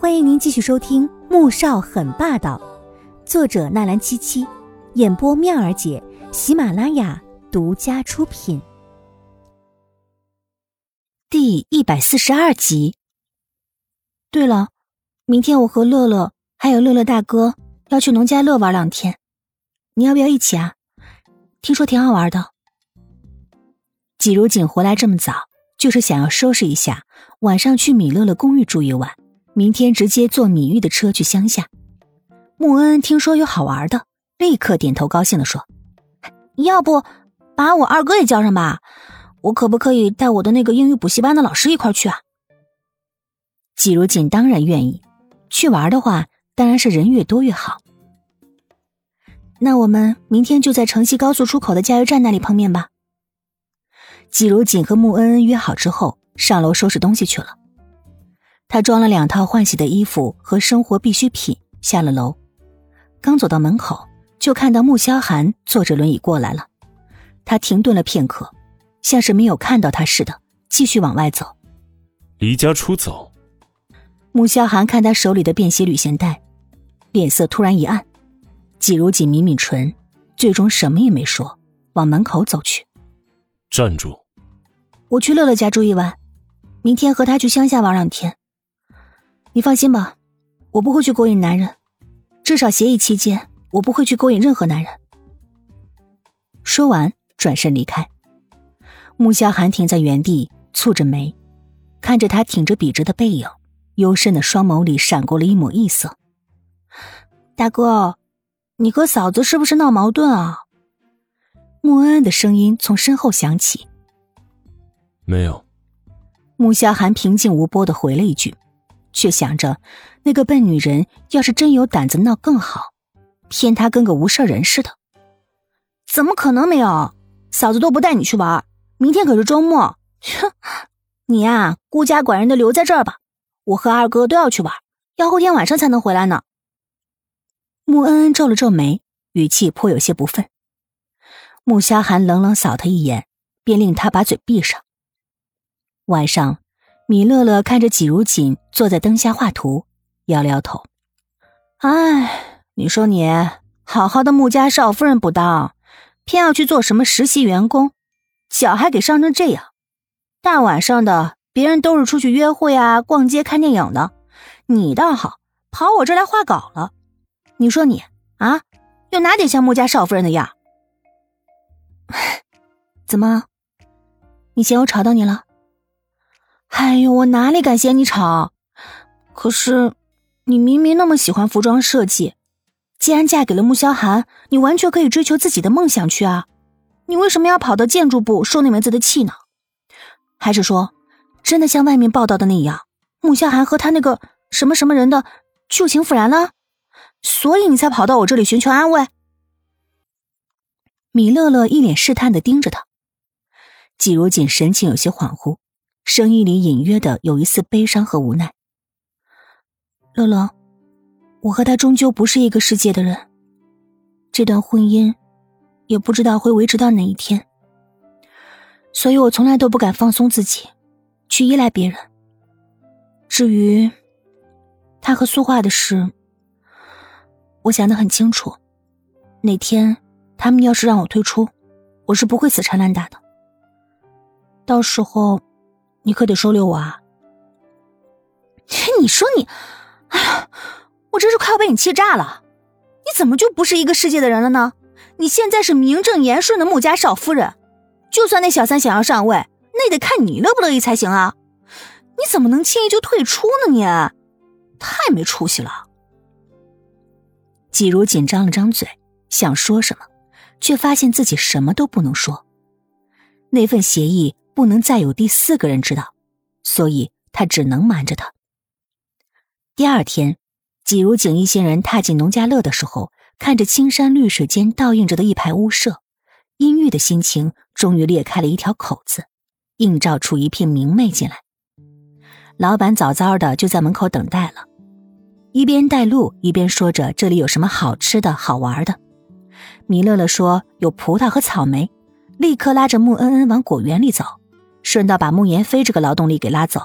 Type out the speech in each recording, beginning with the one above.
欢迎您继续收听《穆少很霸道》，作者纳兰七七，演播妙儿姐，喜马拉雅独家出品。第一百四十二集。对了，明天我和乐乐还有乐乐大哥要去农家乐玩两天，你要不要一起啊？听说挺好玩的。季如锦回来这么早，就是想要收拾一下，晚上去米乐乐公寓住一晚。明天直接坐米玉的车去乡下。穆恩听说有好玩的，立刻点头高兴的说：“要不把我二哥也叫上吧？我可不可以带我的那个英语补习班的老师一块去啊？”季如锦当然愿意，去玩的话当然是人越多越好。那我们明天就在城西高速出口的加油站那里碰面吧。季如锦和穆恩恩约好之后，上楼收拾东西去了。他装了两套换洗的衣服和生活必需品，下了楼。刚走到门口，就看到穆萧寒坐着轮椅过来了。他停顿了片刻，像是没有看到他似的，继续往外走。离家出走。穆萧寒看他手里的便携旅行袋，脸色突然一暗。季如锦抿抿唇，最终什么也没说，往门口走去。站住！我去乐乐家住一晚，明天和他去乡下玩两天。你放心吧，我不会去勾引男人，至少协议期间我不会去勾引任何男人。说完，转身离开。穆萧寒停在原地，蹙着眉，看着他挺着笔直的背影，幽深的双眸里闪过了一抹异色。大哥，你和嫂子是不是闹矛盾啊？穆恩恩的声音从身后响起。没有。穆萧寒平静无波的回了一句。却想着，那个笨女人要是真有胆子闹更好，偏她跟个无事人似的。怎么可能没有？嫂子都不带你去玩，明天可是周末。哼，你呀，孤家寡人的留在这儿吧。我和二哥都要去玩，要后天晚上才能回来呢。穆恩恩皱了皱眉，语气颇有些不忿。穆萧寒冷冷扫他一眼，便令他把嘴闭上。晚上。米乐乐看着季如锦坐在灯下画图，摇了摇头：“哎，你说你好好的穆家少夫人不当，偏要去做什么实习员工，脚还给伤成这样。大晚上的，别人都是出去约会啊、逛街、看电影的，你倒好，跑我这来画稿了。你说你啊，又哪点像穆家少夫人的样？怎么，你嫌我吵到你了？”哎呦，我哪里敢嫌你吵？可是，你明明那么喜欢服装设计，既然嫁给了穆萧寒，你完全可以追求自己的梦想去啊！你为什么要跑到建筑部受那门子的气呢？还是说，真的像外面报道的那样，穆萧寒和他那个什么什么人的旧情复燃了？所以你才跑到我这里寻求安慰？米乐乐一脸试探的盯着他，季如锦神情有些恍惚。声音里隐约的有一丝悲伤和无奈。乐乐，我和他终究不是一个世界的人，这段婚姻也不知道会维持到哪一天，所以我从来都不敢放松自己，去依赖别人。至于他和苏画的事，我想得很清楚，哪天他们要是让我退出，我是不会死缠烂打的。到时候。你可得收留我啊！你说你，哎呀，我真是快要被你气炸了！你怎么就不是一个世界的人了呢？你现在是名正言顺的穆家少夫人，就算那小三想要上位，那得看你乐不乐意才行啊！你怎么能轻易就退出呢？你太没出息了！季如锦张了张嘴，想说什么，却发现自己什么都不能说。那份协议。不能再有第四个人知道，所以他只能瞒着他。第二天，季如景一行人踏进农家乐的时候，看着青山绿水间倒映着的一排屋舍，阴郁的心情终于裂开了一条口子，映照出一片明媚进来。老板早早的就在门口等待了，一边带路一边说着这里有什么好吃的好玩的。米乐乐说有葡萄和草莓，立刻拉着穆恩恩往果园里走。顺道把穆言飞这个劳动力给拉走。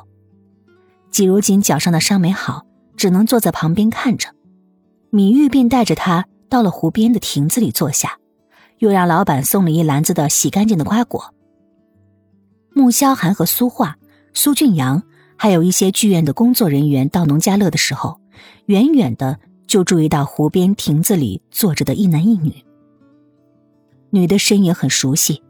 季如锦脚上的伤没好，只能坐在旁边看着。米玉便带着他到了湖边的亭子里坐下，又让老板送了一篮子的洗干净的瓜果。穆萧寒和苏画、苏俊阳，还有一些剧院的工作人员到农家乐的时候，远远的就注意到湖边亭子里坐着的一男一女。女的身影很熟悉，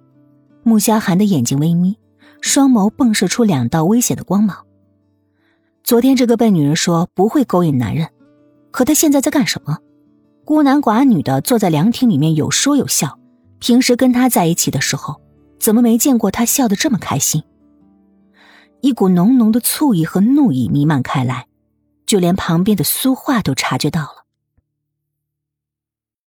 穆萧寒的眼睛微眯，双眸迸射出两道危险的光芒。昨天这个笨女人说不会勾引男人，可她现在在干什么？孤男寡女的坐在凉亭里面有说有笑，平时跟他在一起的时候。怎么没见过他笑得这么开心？一股浓浓的醋意和怒意弥漫开来，就连旁边的苏画都察觉到了。